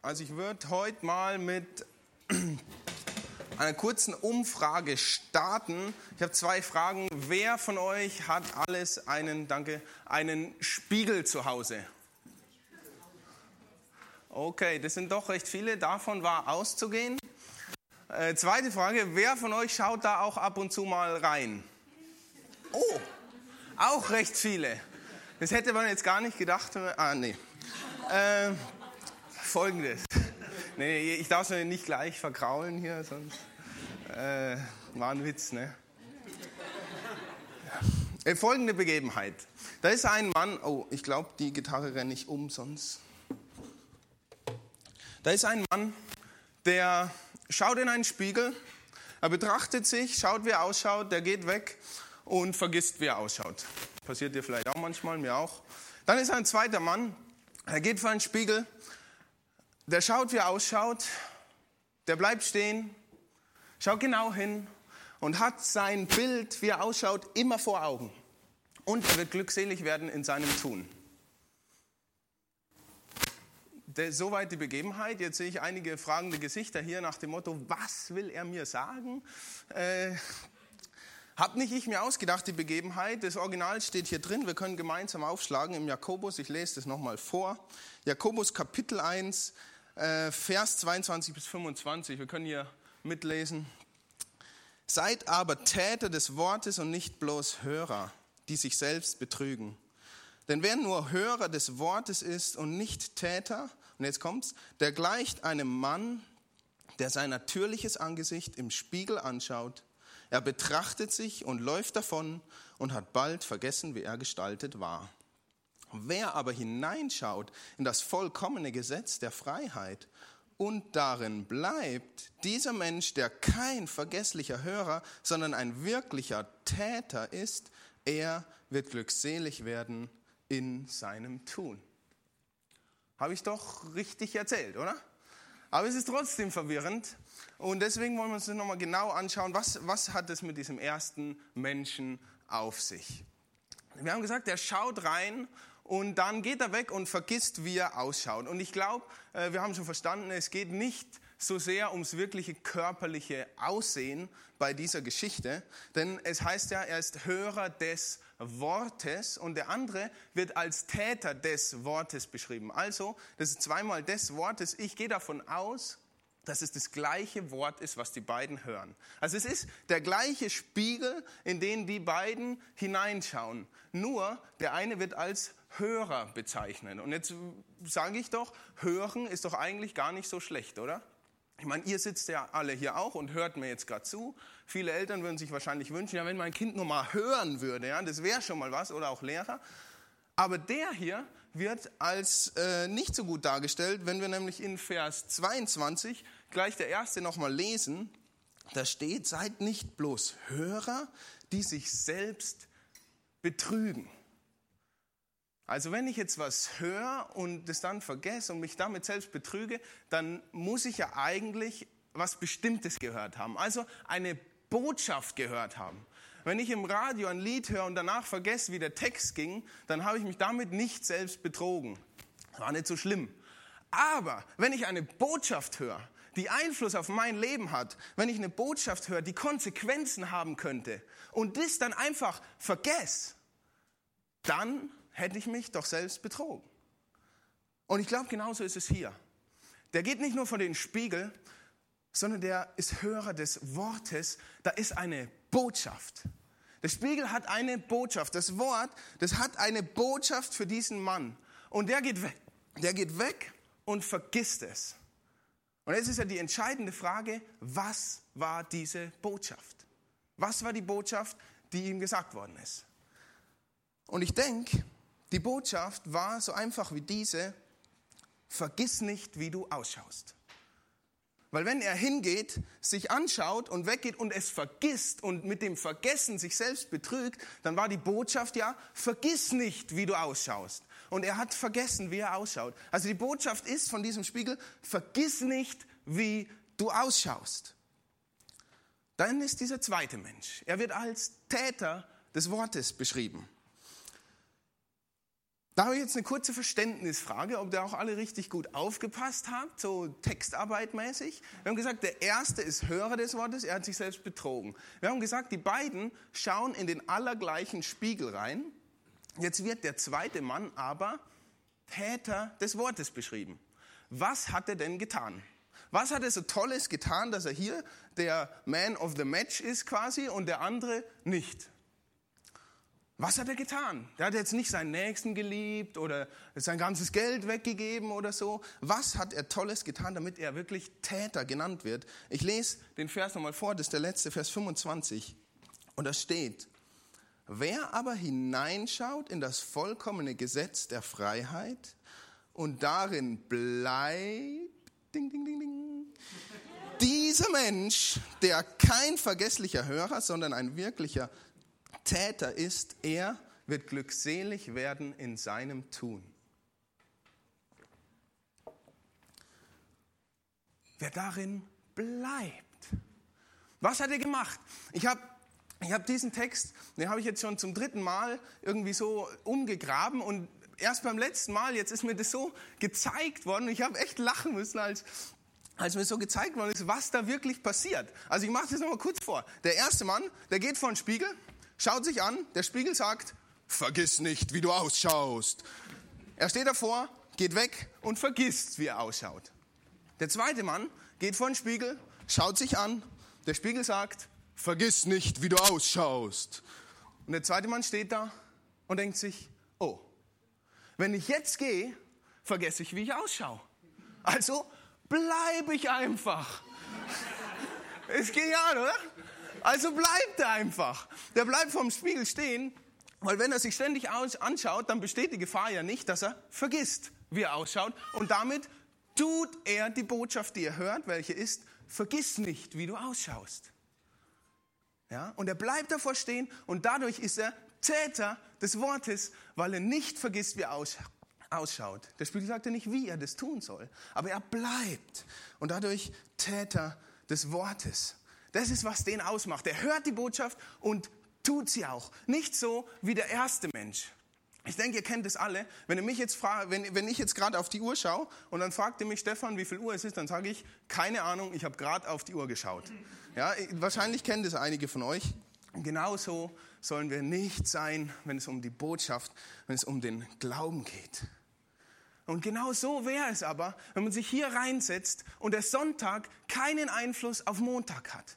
Also ich würde heute mal mit einer kurzen Umfrage starten. Ich habe zwei Fragen. Wer von euch hat alles einen, danke, einen Spiegel zu Hause? Okay, das sind doch recht viele. Davon war auszugehen. Äh, zweite Frage, wer von euch schaut da auch ab und zu mal rein? Oh, auch recht viele. Das hätte man jetzt gar nicht gedacht. Ah, nee. Äh, Folgendes. Nee, ich darf es nicht gleich verkraulen hier, sonst äh, war ein Witz, ne? Äh, folgende Begebenheit. Da ist ein Mann, oh, ich glaube, die Gitarre renne ich um, sonst. Da ist ein Mann, der schaut in einen Spiegel, er betrachtet sich, schaut, wie er ausschaut, der geht weg und vergisst, wie er ausschaut. Passiert dir vielleicht auch manchmal, mir auch. Dann ist ein zweiter Mann, er geht vor einen Spiegel, der schaut, wie er ausschaut, der bleibt stehen, schaut genau hin und hat sein Bild, wie er ausschaut, immer vor Augen. Und er wird glückselig werden in seinem Tun. Soweit die Begebenheit. Jetzt sehe ich einige fragende Gesichter hier nach dem Motto, was will er mir sagen? Äh, hab nicht ich mir ausgedacht, die Begebenheit. Das Original steht hier drin. Wir können gemeinsam aufschlagen im Jakobus. Ich lese das nochmal vor. Jakobus Kapitel 1, äh, Vers 22 bis 25. Wir können hier mitlesen. Seid aber Täter des Wortes und nicht bloß Hörer, die sich selbst betrügen. Denn wer nur Hörer des Wortes ist und nicht Täter, und jetzt kommt's, der gleicht einem Mann, der sein natürliches Angesicht im Spiegel anschaut. Er betrachtet sich und läuft davon und hat bald vergessen, wie er gestaltet war. Wer aber hineinschaut in das vollkommene Gesetz der Freiheit und darin bleibt, dieser Mensch, der kein vergesslicher Hörer, sondern ein wirklicher Täter ist, er wird glückselig werden in seinem Tun. Habe ich doch richtig erzählt, oder? Aber es ist trotzdem verwirrend. Und deswegen wollen wir uns das nochmal genau anschauen, was, was hat es mit diesem ersten Menschen auf sich. Wir haben gesagt, er schaut rein und dann geht er weg und vergisst, wie er ausschaut. Und ich glaube, äh, wir haben schon verstanden, es geht nicht so sehr ums wirkliche körperliche Aussehen bei dieser Geschichte, denn es heißt ja, er ist Hörer des Wortes und der andere wird als Täter des Wortes beschrieben. Also, das ist zweimal des Wortes. Ich gehe davon aus, dass es das gleiche Wort ist, was die beiden hören. Also es ist der gleiche Spiegel, in den die beiden hineinschauen. Nur der eine wird als Hörer bezeichnet. Und jetzt sage ich doch, hören ist doch eigentlich gar nicht so schlecht, oder? Ich meine, ihr sitzt ja alle hier auch und hört mir jetzt gerade zu. Viele Eltern würden sich wahrscheinlich wünschen, ja, wenn mein Kind nur mal hören würde, ja, das wäre schon mal was, oder auch Lehrer. Aber der hier wird als äh, nicht so gut dargestellt, wenn wir nämlich in Vers 22 gleich der erste nochmal lesen. Da steht, seid nicht bloß Hörer, die sich selbst betrügen. Also wenn ich jetzt was höre und das dann vergesse und mich damit selbst betrüge, dann muss ich ja eigentlich was Bestimmtes gehört haben. Also eine Botschaft gehört haben. Wenn ich im Radio ein Lied höre und danach vergesse, wie der Text ging, dann habe ich mich damit nicht selbst betrogen. War nicht so schlimm. Aber wenn ich eine Botschaft höre, die Einfluss auf mein Leben hat, wenn ich eine Botschaft höre, die Konsequenzen haben könnte und das dann einfach vergesse, dann hätte ich mich doch selbst betrogen. Und ich glaube, genauso ist es hier. Der geht nicht nur vor den Spiegel, sondern der ist Hörer des Wortes. Da ist eine Botschaft. Der Spiegel hat eine Botschaft. Das Wort, das hat eine Botschaft für diesen Mann. Und der geht weg. Der geht weg und vergisst es. Und jetzt ist ja die entscheidende Frage, was war diese Botschaft? Was war die Botschaft, die ihm gesagt worden ist? Und ich denke, die Botschaft war so einfach wie diese, vergiss nicht, wie du ausschaust. Weil wenn er hingeht, sich anschaut und weggeht und es vergisst und mit dem Vergessen sich selbst betrügt, dann war die Botschaft ja, vergiss nicht, wie du ausschaust. Und er hat vergessen, wie er ausschaut. Also die Botschaft ist von diesem Spiegel, vergiss nicht, wie du ausschaust. Dann ist dieser zweite Mensch. Er wird als Täter des Wortes beschrieben. Da habe ich jetzt eine kurze Verständnisfrage, ob ihr auch alle richtig gut aufgepasst habt, so textarbeitmäßig. Wir haben gesagt, der Erste ist Hörer des Wortes, er hat sich selbst betrogen. Wir haben gesagt, die beiden schauen in den allergleichen Spiegel rein. Jetzt wird der zweite Mann aber Täter des Wortes beschrieben. Was hat er denn getan? Was hat er so Tolles getan, dass er hier der Man of the Match ist quasi und der andere nicht? Was hat er getan? Der hat jetzt nicht seinen Nächsten geliebt oder sein ganzes Geld weggegeben oder so. Was hat er Tolles getan, damit er wirklich Täter genannt wird? Ich lese den Vers nochmal vor, das ist der letzte Vers 25. Und da steht, wer aber hineinschaut in das vollkommene Gesetz der Freiheit und darin bleibt, ding, ding, ding, ding, dieser Mensch, der kein vergesslicher Hörer, sondern ein wirklicher Täter ist, er wird glückselig werden in seinem Tun. Wer darin bleibt. Was hat er gemacht? Ich habe ich hab diesen Text, den habe ich jetzt schon zum dritten Mal irgendwie so umgegraben und erst beim letzten Mal, jetzt ist mir das so gezeigt worden, ich habe echt lachen müssen, als, als mir so gezeigt worden ist, was da wirklich passiert. Also ich mache das nochmal kurz vor. Der erste Mann, der geht vor den Spiegel, schaut sich an, der Spiegel sagt, vergiss nicht, wie du ausschaust. Er steht davor, geht weg und vergisst, wie er ausschaut. Der zweite Mann geht vor den Spiegel, schaut sich an, der Spiegel sagt, vergiss nicht, wie du ausschaust. Und der zweite Mann steht da und denkt sich, oh, wenn ich jetzt gehe, vergesse ich, wie ich ausschaue. Also bleibe ich einfach. Ist genial, oder? Also bleibt er einfach. Der bleibt vorm Spiegel stehen, weil wenn er sich ständig anschaut, dann besteht die Gefahr ja nicht, dass er vergisst, wie er ausschaut. Und damit tut er die Botschaft, die er hört, welche ist, vergiss nicht, wie du ausschaust. Ja? Und er bleibt davor stehen und dadurch ist er Täter des Wortes, weil er nicht vergisst, wie er ausschaut. Der Spiegel sagt ja nicht, wie er das tun soll, aber er bleibt und dadurch Täter des Wortes. Das ist, was den ausmacht. Er hört die Botschaft und tut sie auch. Nicht so wie der erste Mensch. Ich denke, ihr kennt es alle. Wenn, ihr mich jetzt fragt, wenn, wenn ich jetzt gerade auf die Uhr schaue und dann fragt ihr mich, Stefan, wie viel Uhr es ist, dann sage ich, keine Ahnung, ich habe gerade auf die Uhr geschaut. Ja, wahrscheinlich kennen das einige von euch. Genauso sollen wir nicht sein, wenn es um die Botschaft, wenn es um den Glauben geht. Und genau so wäre es aber, wenn man sich hier reinsetzt und der Sonntag keinen Einfluss auf Montag hat.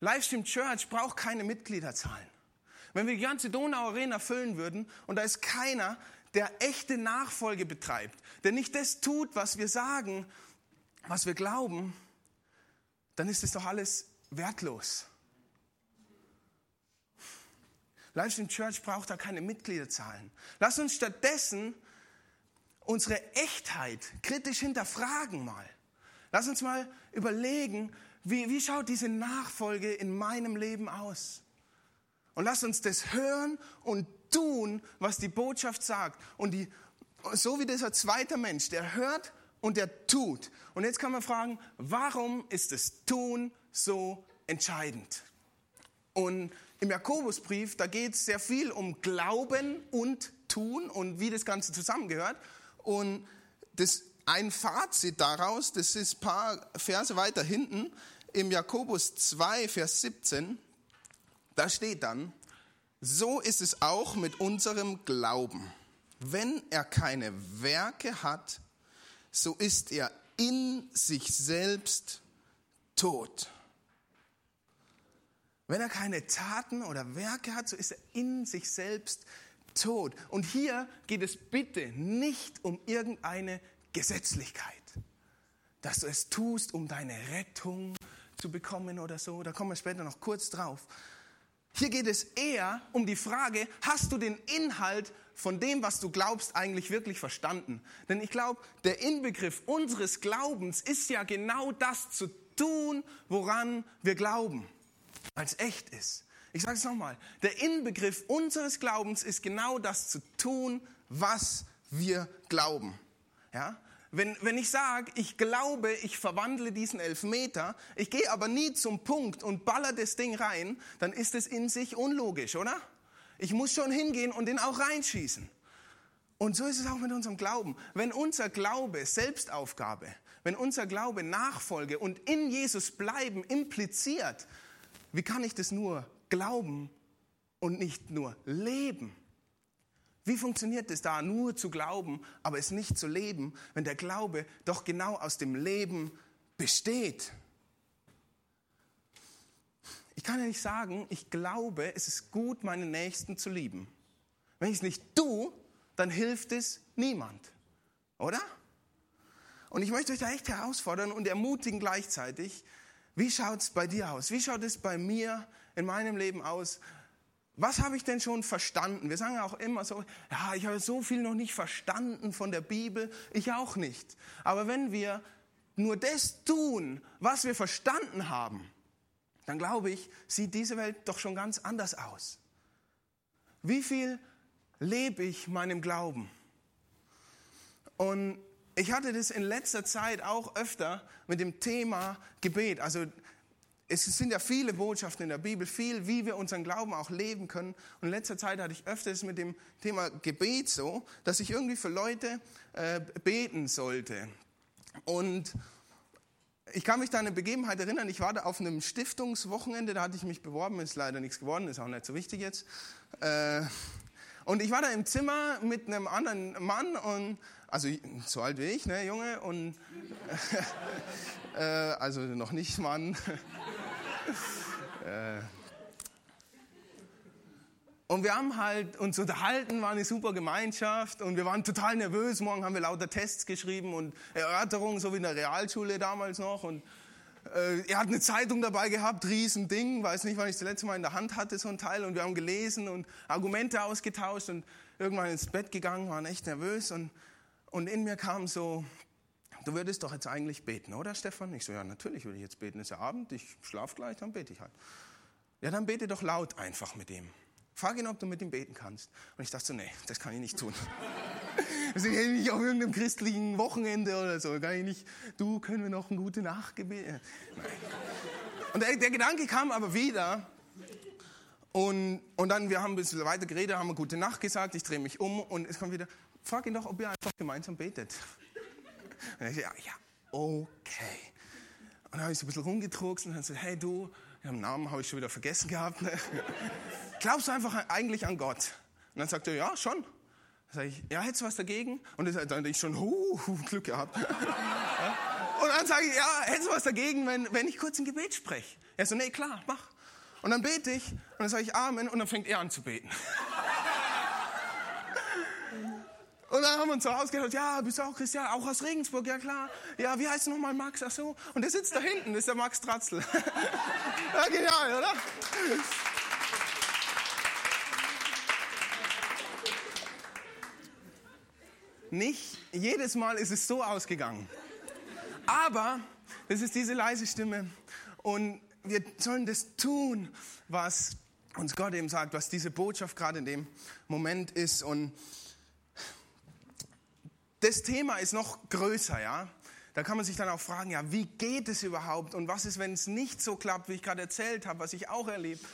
Livestream Church braucht keine Mitgliederzahlen. Wenn wir die ganze Donau Arena füllen würden und da ist keiner, der echte Nachfolge betreibt, der nicht das tut, was wir sagen, was wir glauben, dann ist es doch alles wertlos. Livestream Church braucht da keine Mitgliederzahlen. Lass uns stattdessen unsere Echtheit kritisch hinterfragen mal. Lass uns mal überlegen, wie, wie schaut diese Nachfolge in meinem Leben aus? Und lass uns das hören und tun, was die Botschaft sagt. Und die, so wie dieser zweite Mensch, der hört und der tut. Und jetzt kann man fragen, warum ist das Tun so entscheidend? Und im Jakobusbrief, da geht es sehr viel um Glauben und Tun und wie das Ganze zusammengehört. Und das, ein Fazit daraus, das ist ein paar Verse weiter hinten, im Jakobus 2, Vers 17, da steht dann, so ist es auch mit unserem Glauben. Wenn er keine Werke hat, so ist er in sich selbst tot. Wenn er keine Taten oder Werke hat, so ist er in sich selbst tot. Und hier geht es bitte nicht um irgendeine Gesetzlichkeit, dass du es tust, um deine Rettung zu bekommen oder so. Da kommen wir später noch kurz drauf. Hier geht es eher um die Frage, hast du den Inhalt von dem, was du glaubst, eigentlich wirklich verstanden? Denn ich glaube, der Inbegriff unseres Glaubens ist ja genau das zu tun, woran wir glauben, als echt ist. Ich sage es nochmal, der Inbegriff unseres Glaubens ist genau das zu tun, was wir glauben. Ja? Wenn, wenn ich sage, ich glaube, ich verwandle diesen Elfmeter, ich gehe aber nie zum Punkt und baller das Ding rein, dann ist es in sich unlogisch, oder? Ich muss schon hingehen und den auch reinschießen. Und so ist es auch mit unserem Glauben. Wenn unser Glaube Selbstaufgabe, wenn unser Glaube Nachfolge und in Jesus bleiben impliziert, wie kann ich das nur glauben und nicht nur leben? Wie funktioniert es da, nur zu glauben, aber es nicht zu leben, wenn der Glaube doch genau aus dem Leben besteht? Ich kann ja nicht sagen, ich glaube, es ist gut, meinen Nächsten zu lieben. Wenn ich es nicht tue, dann hilft es niemand. Oder? Und ich möchte euch da echt herausfordern und ermutigen gleichzeitig, wie schaut es bei dir aus? Wie schaut es bei mir in meinem Leben aus? Was habe ich denn schon verstanden? Wir sagen auch immer so, ja, ich habe so viel noch nicht verstanden von der Bibel, ich auch nicht. Aber wenn wir nur das tun, was wir verstanden haben, dann glaube ich, sieht diese Welt doch schon ganz anders aus. Wie viel lebe ich meinem Glauben. Und ich hatte das in letzter Zeit auch öfter mit dem Thema Gebet. Also es sind ja viele Botschaften in der Bibel, viel, wie wir unseren Glauben auch leben können. Und in letzter Zeit hatte ich öfters mit dem Thema Gebet so, dass ich irgendwie für Leute äh, beten sollte. Und ich kann mich da an eine Begebenheit erinnern. Ich war da auf einem Stiftungswochenende, da hatte ich mich beworben, ist leider nichts geworden, ist auch nicht so wichtig jetzt. Äh, und ich war da im Zimmer mit einem anderen Mann und also so alt wie ich, ne, Junge und äh, also noch nicht Mann. Äh, und wir haben halt uns unterhalten, war eine super Gemeinschaft und wir waren total nervös. Morgen haben wir lauter Tests geschrieben und Erörterungen, so wie in der Realschule damals noch. Und äh, er hat eine Zeitung dabei gehabt, Riesending, weiß nicht, wann ich das letzte Mal in der Hand hatte, so ein Teil. Und wir haben gelesen und Argumente ausgetauscht und irgendwann ins Bett gegangen, waren echt nervös. Und, und in mir kam so, du würdest doch jetzt eigentlich beten, oder Stefan? Ich so, ja, natürlich würde ich jetzt beten. Es ist ja Abend, ich schlafe gleich, dann bete ich halt. Ja, dann bete doch laut einfach mit ihm. Frag ihn, ob du mit ihm beten kannst. Und ich dachte so, nee, das kann ich nicht tun. Wir sind ja nicht auf irgendeinem christlichen Wochenende oder so. Kann ich nicht, du, können wir noch eine gute Nacht gebeten? Und der, der, Gedanke kam aber wieder. Und, und dann, wir haben ein bisschen weiter geredet, haben eine gute Nacht gesagt, ich drehe mich um und es kommt wieder, frag ihn doch, ob ihr einfach gemeinsam betet. Und ich so, ja, ja, okay. Und dann habe ich so ein bisschen rumgedruckst und dann so, hey du, den Namen habe ich schon wieder vergessen gehabt. Ne? Glaubst du einfach eigentlich an Gott? Und dann sagt er, ja, schon. Dann sage ich, ja, hättest du was dagegen? Und dann denke ich schon, huh, Glück gehabt. Und dann sage ich, ja, hättest du was dagegen, wenn, wenn ich kurz ein Gebet spreche? Er so, nee, klar, mach. Und dann bete ich und dann sage ich Amen und dann fängt er an zu beten. Und dann haben wir uns so ausgedacht, ja, bist du auch Christian, auch aus Regensburg, ja klar. Ja, wie heißt du nochmal Max? Ach so. Und der sitzt da hinten, ist der Max Tratzl. ja, genial, oder? Nicht jedes Mal ist es so ausgegangen. Aber das ist diese leise Stimme. Und wir sollen das tun, was uns Gott eben sagt, was diese Botschaft gerade in dem Moment ist. Und das Thema ist noch größer, ja. Da kann man sich dann auch fragen, ja, wie geht es überhaupt und was ist, wenn es nicht so klappt, wie ich gerade erzählt habe, was ich auch erlebt.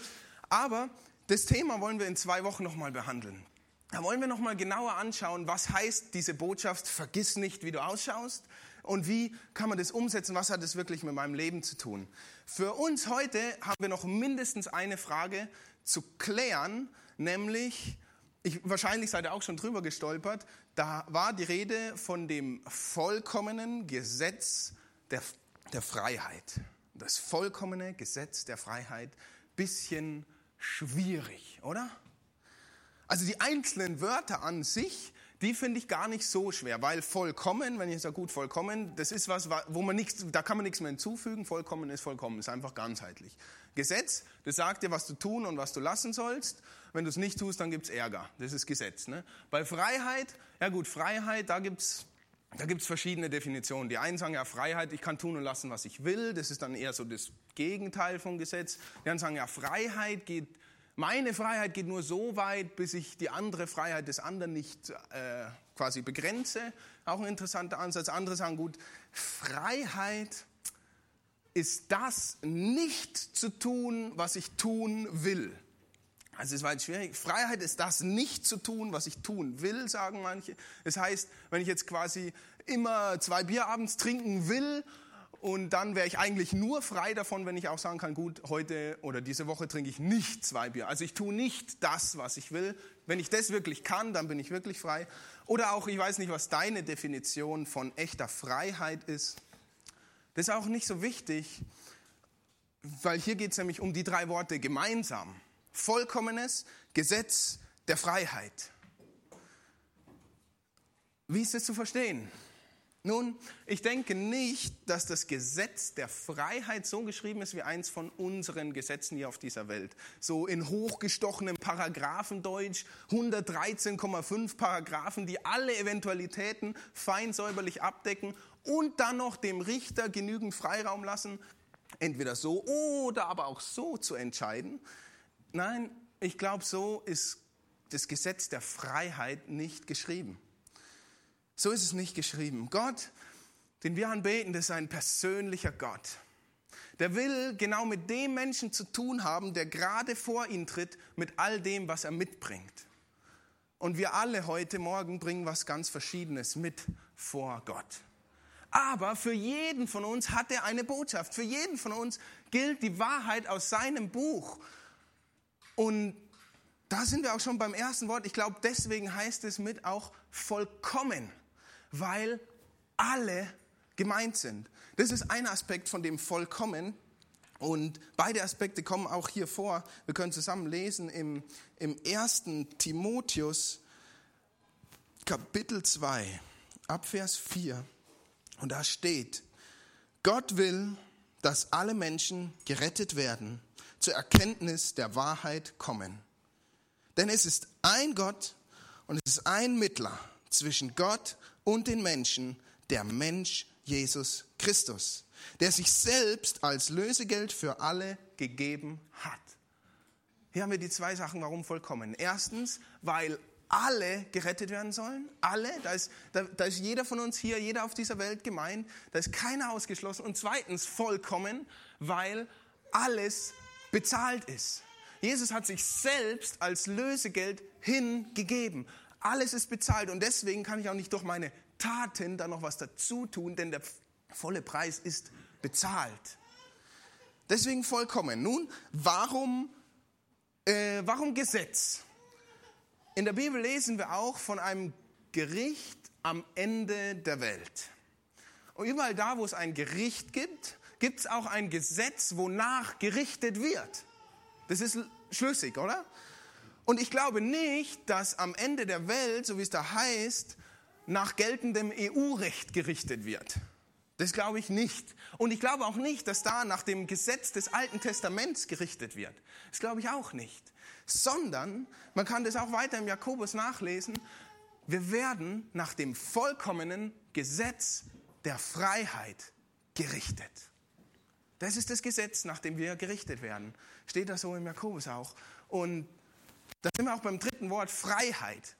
Aber das Thema wollen wir in zwei Wochen nochmal behandeln. Da wollen wir nochmal genauer anschauen, was heißt diese Botschaft, vergiss nicht, wie du ausschaust und wie kann man das umsetzen, was hat es wirklich mit meinem Leben zu tun. Für uns heute haben wir noch mindestens eine Frage zu klären, nämlich, ich, wahrscheinlich seid ihr auch schon drüber gestolpert, da war die Rede von dem vollkommenen Gesetz der, der Freiheit. Das vollkommene Gesetz der Freiheit, bisschen schwierig, oder? Also die einzelnen Wörter an sich, die finde ich gar nicht so schwer, weil vollkommen, wenn ich sage gut vollkommen, das ist was, wo man nichts, da kann man nichts mehr hinzufügen. Vollkommen ist vollkommen, ist einfach ganzheitlich. Gesetz, das sagt dir, was du tun und was du lassen sollst. Wenn du es nicht tust, dann gibt es Ärger. Das ist Gesetz. Ne? Bei Freiheit, ja gut, Freiheit, da gibt es da gibt's verschiedene Definitionen. Die einen sagen ja Freiheit, ich kann tun und lassen, was ich will. Das ist dann eher so das Gegenteil vom Gesetz. Die anderen sagen ja Freiheit geht meine Freiheit geht nur so weit, bis ich die andere Freiheit des anderen nicht äh, quasi begrenze. Auch ein interessanter Ansatz. Andere sagen, gut, Freiheit ist das nicht zu tun, was ich tun will. Also es war jetzt schwierig. Freiheit ist das, nicht zu tun, was ich tun will, sagen manche. Das heißt, wenn ich jetzt quasi immer zwei Bier abends trinken will und dann wäre ich eigentlich nur frei davon, wenn ich auch sagen kann, gut, heute oder diese Woche trinke ich nicht zwei Bier. Also ich tue nicht das, was ich will. Wenn ich das wirklich kann, dann bin ich wirklich frei. Oder auch, ich weiß nicht, was deine Definition von echter Freiheit ist. Das ist auch nicht so wichtig, weil hier geht es nämlich um die drei Worte gemeinsam vollkommenes Gesetz der Freiheit. Wie ist es zu verstehen? Nun, ich denke nicht, dass das Gesetz der Freiheit so geschrieben ist wie eins von unseren Gesetzen hier auf dieser Welt. So in hochgestochenem Paragraphendeutsch, 113,5 Paragraphen, die alle Eventualitäten fein säuberlich abdecken und dann noch dem Richter genügend Freiraum lassen, entweder so oder aber auch so zu entscheiden. Nein, ich glaube, so ist das Gesetz der Freiheit nicht geschrieben. So ist es nicht geschrieben. Gott, den wir anbeten, das ist ein persönlicher Gott. Der will genau mit dem Menschen zu tun haben, der gerade vor ihn tritt, mit all dem, was er mitbringt. Und wir alle heute Morgen bringen was ganz Verschiedenes mit vor Gott. Aber für jeden von uns hat er eine Botschaft. Für jeden von uns gilt die Wahrheit aus seinem Buch. Und da sind wir auch schon beim ersten Wort. Ich glaube, deswegen heißt es mit auch vollkommen, weil alle gemeint sind. Das ist ein Aspekt von dem vollkommen. Und beide Aspekte kommen auch hier vor. Wir können zusammen lesen im, im 1. Timotheus Kapitel 2, Abvers 4. Und da steht, Gott will, dass alle Menschen gerettet werden zur Erkenntnis der Wahrheit kommen. Denn es ist ein Gott und es ist ein Mittler zwischen Gott und den Menschen, der Mensch Jesus Christus, der sich selbst als Lösegeld für alle gegeben hat. Hier haben wir die zwei Sachen, warum vollkommen. Erstens, weil alle gerettet werden sollen. Alle, da ist, da, da ist jeder von uns hier, jeder auf dieser Welt gemeint, da ist keiner ausgeschlossen. Und zweitens, vollkommen, weil alles bezahlt ist. Jesus hat sich selbst als Lösegeld hingegeben. Alles ist bezahlt und deswegen kann ich auch nicht durch meine Taten da noch was dazu tun, denn der volle Preis ist bezahlt. Deswegen vollkommen. Nun, warum, äh, warum Gesetz? In der Bibel lesen wir auch von einem Gericht am Ende der Welt. Und überall da, wo es ein Gericht gibt, gibt es auch ein Gesetz, wonach gerichtet wird. Das ist schlüssig, oder? Und ich glaube nicht, dass am Ende der Welt, so wie es da heißt, nach geltendem EU-Recht gerichtet wird. Das glaube ich nicht. Und ich glaube auch nicht, dass da nach dem Gesetz des Alten Testaments gerichtet wird. Das glaube ich auch nicht. Sondern, man kann das auch weiter im Jakobus nachlesen, wir werden nach dem vollkommenen Gesetz der Freiheit gerichtet. Das ist das Gesetz, nach dem wir gerichtet werden. Steht das so im Jakobus auch. Und da sind wir auch beim dritten Wort Freiheit.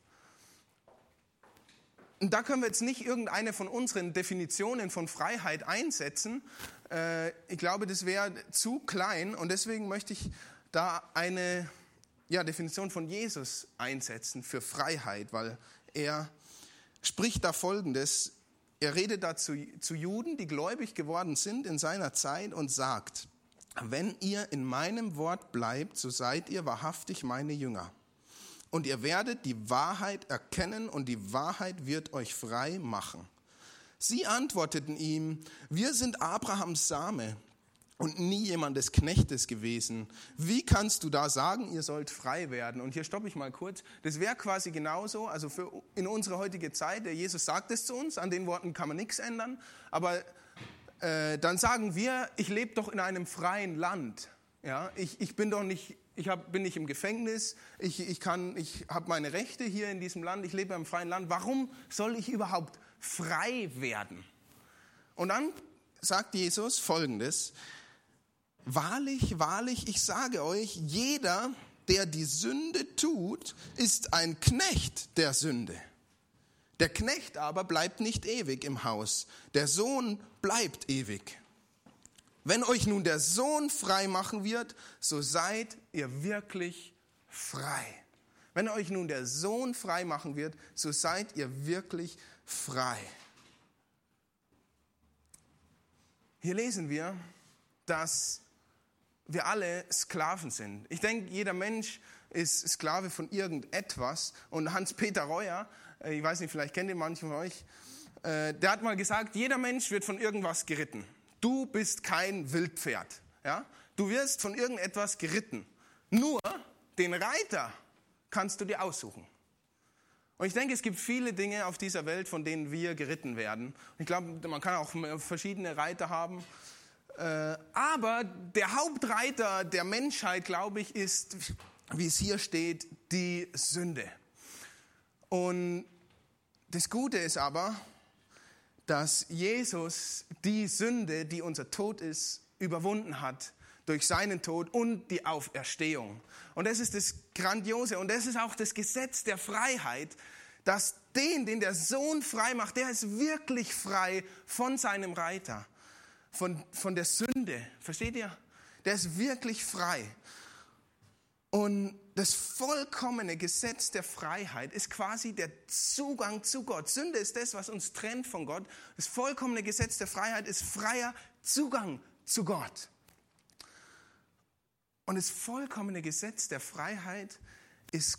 Und da können wir jetzt nicht irgendeine von unseren Definitionen von Freiheit einsetzen. Äh, ich glaube, das wäre zu klein und deswegen möchte ich da eine ja, Definition von Jesus einsetzen für Freiheit, weil er spricht da Folgendes er redet da zu, zu Juden, die gläubig geworden sind in seiner Zeit und sagt, wenn ihr in meinem Wort bleibt, so seid ihr wahrhaftig meine Jünger. Und ihr werdet die Wahrheit erkennen und die Wahrheit wird euch frei machen. Sie antworteten ihm, wir sind Abrahams Same und nie jemandes Knechtes gewesen. Wie kannst du da sagen, ihr sollt frei werden? Und hier stoppe ich mal kurz. Das wäre quasi genauso, also für in unsere heutige Zeit, der Jesus sagt es zu uns, an den Worten kann man nichts ändern, aber äh, dann sagen wir, ich lebe doch in einem freien Land. Ja, ich, ich bin doch nicht, ich hab, bin nicht im Gefängnis, ich, ich, ich habe meine Rechte hier in diesem Land, ich lebe im freien Land. Warum soll ich überhaupt frei werden? Und dann sagt Jesus Folgendes, Wahrlich, wahrlich, ich sage euch, jeder, der die Sünde tut, ist ein Knecht der Sünde. Der Knecht aber bleibt nicht ewig im Haus, der Sohn bleibt ewig. Wenn euch nun der Sohn frei machen wird, so seid ihr wirklich frei. Wenn euch nun der Sohn frei machen wird, so seid ihr wirklich frei. Hier lesen wir, dass wir alle Sklaven sind. Ich denke, jeder Mensch ist Sklave von irgendetwas. Und Hans-Peter Reuer, äh, ich weiß nicht, vielleicht kennt ihr manche von euch, äh, der hat mal gesagt, jeder Mensch wird von irgendwas geritten. Du bist kein Wildpferd. Ja? Du wirst von irgendetwas geritten. Nur den Reiter kannst du dir aussuchen. Und ich denke, es gibt viele Dinge auf dieser Welt, von denen wir geritten werden. Ich glaube, man kann auch verschiedene Reiter haben. Äh, aber der Hauptreiter der Menschheit, glaube ich, ist, wie es hier steht, die Sünde. Und das Gute ist aber, dass Jesus die Sünde, die unser Tod ist, überwunden hat durch seinen Tod und die Auferstehung. Und das ist das Grandiose und das ist auch das Gesetz der Freiheit, dass den, den der Sohn frei macht, der ist wirklich frei von seinem Reiter, von, von der Sünde. Versteht ihr? Der ist wirklich frei. Und das vollkommene Gesetz der Freiheit ist quasi der Zugang zu Gott. Sünde ist das, was uns trennt von Gott. Das vollkommene Gesetz der Freiheit ist freier Zugang zu Gott. Und das vollkommene Gesetz der Freiheit ist,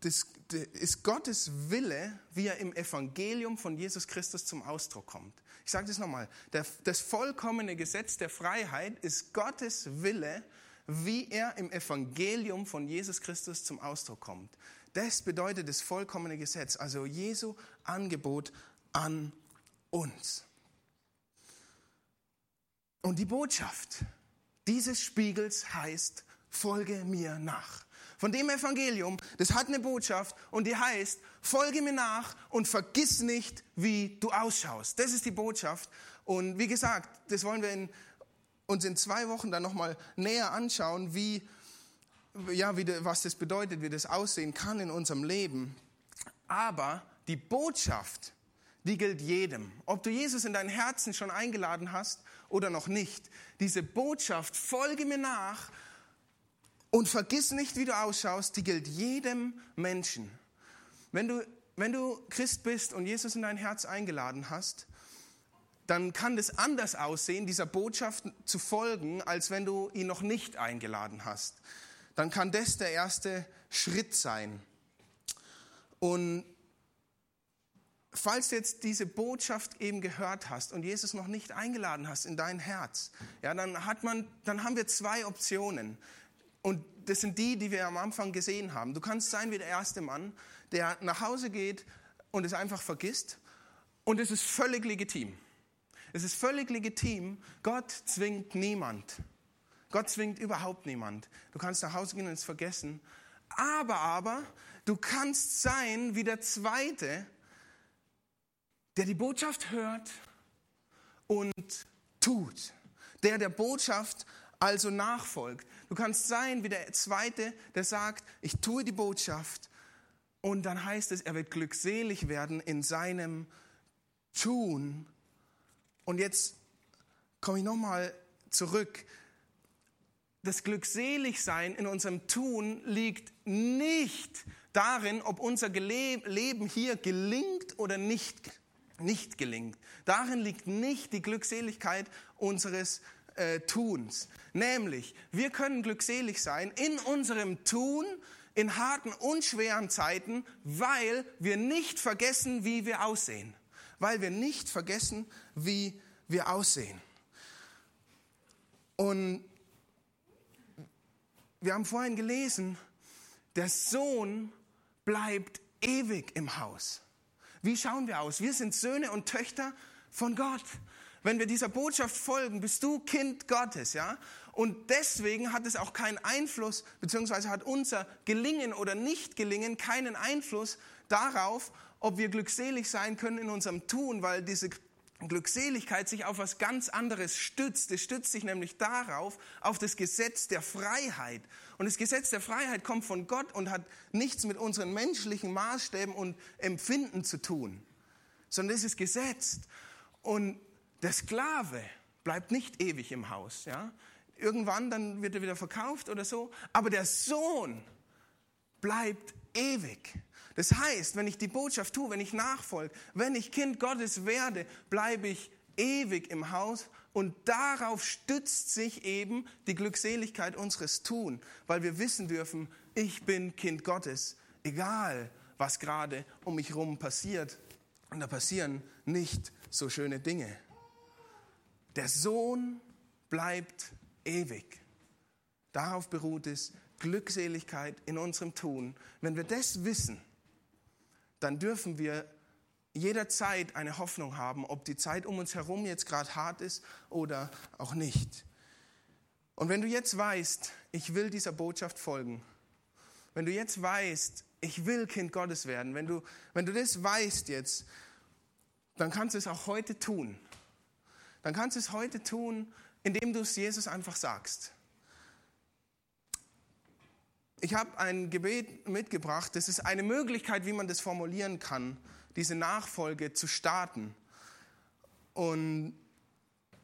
das, ist Gottes Wille, wie er im Evangelium von Jesus Christus zum Ausdruck kommt. Ich sage das nochmal. Das vollkommene Gesetz der Freiheit ist Gottes Wille, wie er im Evangelium von Jesus Christus zum Ausdruck kommt. Das bedeutet das vollkommene Gesetz, also Jesu Angebot an uns. Und die Botschaft, dieses Spiegels heißt, folge mir nach. Von dem Evangelium, das hat eine Botschaft und die heißt, folge mir nach und vergiss nicht, wie du ausschaust. Das ist die Botschaft. Und wie gesagt, das wollen wir in, uns in zwei Wochen dann nochmal näher anschauen, wie, ja, wie, was das bedeutet, wie das aussehen kann in unserem Leben. Aber die Botschaft, die gilt jedem. Ob du Jesus in dein Herzen schon eingeladen hast oder noch nicht. Diese Botschaft, folge mir nach und vergiss nicht, wie du ausschaust, die gilt jedem Menschen. Wenn du, wenn du Christ bist und Jesus in dein Herz eingeladen hast, dann kann das anders aussehen, dieser Botschaft zu folgen, als wenn du ihn noch nicht eingeladen hast. Dann kann das der erste Schritt sein. Und falls du jetzt diese Botschaft eben gehört hast und Jesus noch nicht eingeladen hast in dein Herz, ja, dann hat man, dann haben wir zwei Optionen. Und das sind die, die wir am Anfang gesehen haben. Du kannst sein wie der erste Mann, der nach Hause geht und es einfach vergisst. Und es ist völlig legitim. Es ist völlig legitim. Gott zwingt niemand. Gott zwingt überhaupt niemand. Du kannst nach Hause gehen und es vergessen. Aber, aber, du kannst sein wie der Zweite, der die Botschaft hört und tut, der der Botschaft also nachfolgt. Du kannst sein wie der Zweite, der sagt, ich tue die Botschaft und dann heißt es, er wird glückselig werden in seinem Tun. Und jetzt komme ich nochmal zurück. Das Glückseligsein in unserem Tun liegt nicht darin, ob unser Leben hier gelingt oder nicht nicht gelingt. Darin liegt nicht die Glückseligkeit unseres äh, Tuns. Nämlich, wir können glückselig sein in unserem Tun in harten und schweren Zeiten, weil wir nicht vergessen, wie wir aussehen. Weil wir nicht vergessen, wie wir aussehen. Und wir haben vorhin gelesen, der Sohn bleibt ewig im Haus. Wie schauen wir aus? Wir sind Söhne und Töchter von Gott. Wenn wir dieser Botschaft folgen, bist du Kind Gottes, ja? Und deswegen hat es auch keinen Einfluss, beziehungsweise hat unser Gelingen oder Nicht-Gelingen keinen Einfluss darauf, ob wir glückselig sein können in unserem Tun, weil diese Glückseligkeit sich auf was ganz anderes stützt. Es stützt sich nämlich darauf, auf das Gesetz der Freiheit. Und das Gesetz der Freiheit kommt von Gott und hat nichts mit unseren menschlichen Maßstäben und Empfinden zu tun, sondern es ist gesetzt. Und der Sklave bleibt nicht ewig im Haus. Ja? irgendwann, dann wird er wieder verkauft oder so. Aber der Sohn bleibt ewig. Das heißt, wenn ich die Botschaft tue, wenn ich nachfolge, wenn ich Kind Gottes werde, bleibe ich ewig im Haus und darauf stützt sich eben die Glückseligkeit unseres Tun, weil wir wissen dürfen, ich bin Kind Gottes, egal was gerade um mich herum passiert. Und da passieren nicht so schöne Dinge. Der Sohn bleibt ewig. Darauf beruht es Glückseligkeit in unserem Tun. Wenn wir das wissen, dann dürfen wir jederzeit eine Hoffnung haben, ob die Zeit um uns herum jetzt gerade hart ist oder auch nicht. Und wenn du jetzt weißt, ich will dieser Botschaft folgen, wenn du jetzt weißt, ich will Kind Gottes werden, wenn du, wenn du das weißt jetzt, dann kannst du es auch heute tun. Dann kannst du es heute tun, indem du es Jesus einfach sagst. Ich habe ein Gebet mitgebracht. Das ist eine Möglichkeit, wie man das formulieren kann, diese Nachfolge zu starten. Und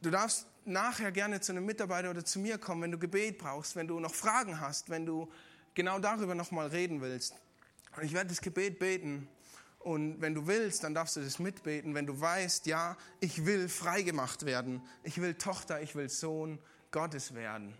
du darfst nachher gerne zu einem Mitarbeiter oder zu mir kommen, wenn du Gebet brauchst, wenn du noch Fragen hast, wenn du genau darüber nochmal reden willst. Und ich werde das Gebet beten. Und wenn du willst, dann darfst du das mitbeten, wenn du weißt, ja, ich will freigemacht werden. Ich will Tochter, ich will Sohn Gottes werden.